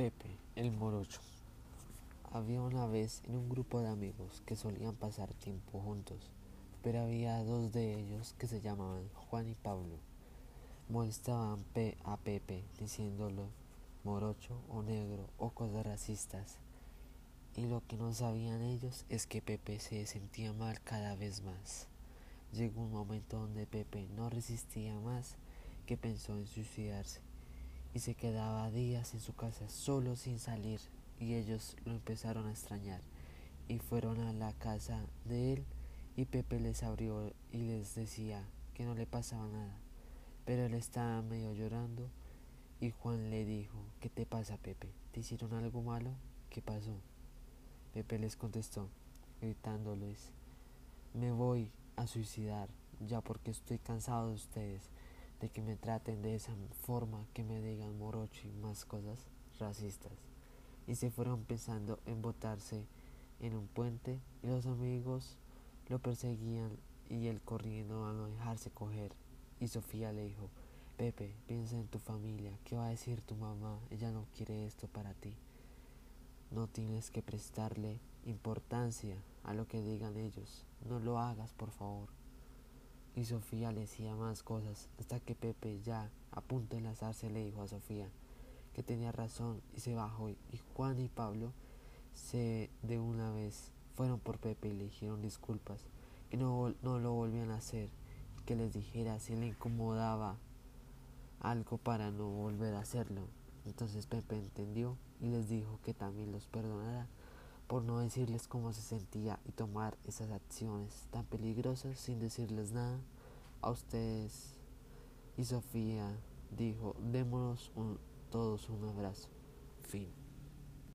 Pepe, el morocho. Había una vez en un grupo de amigos que solían pasar tiempo juntos, pero había dos de ellos que se llamaban Juan y Pablo. Molestaban a Pepe diciéndolo morocho o negro o cosas racistas. Y lo que no sabían ellos es que Pepe se sentía mal cada vez más. Llegó un momento donde Pepe no resistía más que pensó en suicidarse y se quedaba días en su casa solo sin salir y ellos lo empezaron a extrañar y fueron a la casa de él y Pepe les abrió y les decía que no le pasaba nada, pero él estaba medio llorando y Juan le dijo, ¿qué te pasa Pepe? ¿Te hicieron algo malo? ¿Qué pasó? Pepe les contestó, gritándoles, me voy a suicidar ya porque estoy cansado de ustedes de que me traten de esa forma, que me digan morocho y más cosas racistas. Y se fueron pensando en botarse en un puente y los amigos lo perseguían y él corriendo a no dejarse coger. Y Sofía le dijo, Pepe, piensa en tu familia, ¿qué va a decir tu mamá? Ella no quiere esto para ti. No tienes que prestarle importancia a lo que digan ellos. No lo hagas, por favor. Y Sofía le decía más cosas, hasta que Pepe ya a punto de lanzarse le dijo a Sofía que tenía razón y se bajó y Juan y Pablo se de una vez fueron por Pepe y le dijeron disculpas, que no, no lo volvían a hacer que les dijera si le incomodaba algo para no volver a hacerlo. Entonces Pepe entendió y les dijo que también los perdonara por no decirles cómo se sentía y tomar esas acciones tan peligrosas sin decirles nada a ustedes. Y Sofía dijo, démonos todos un abrazo. Fin.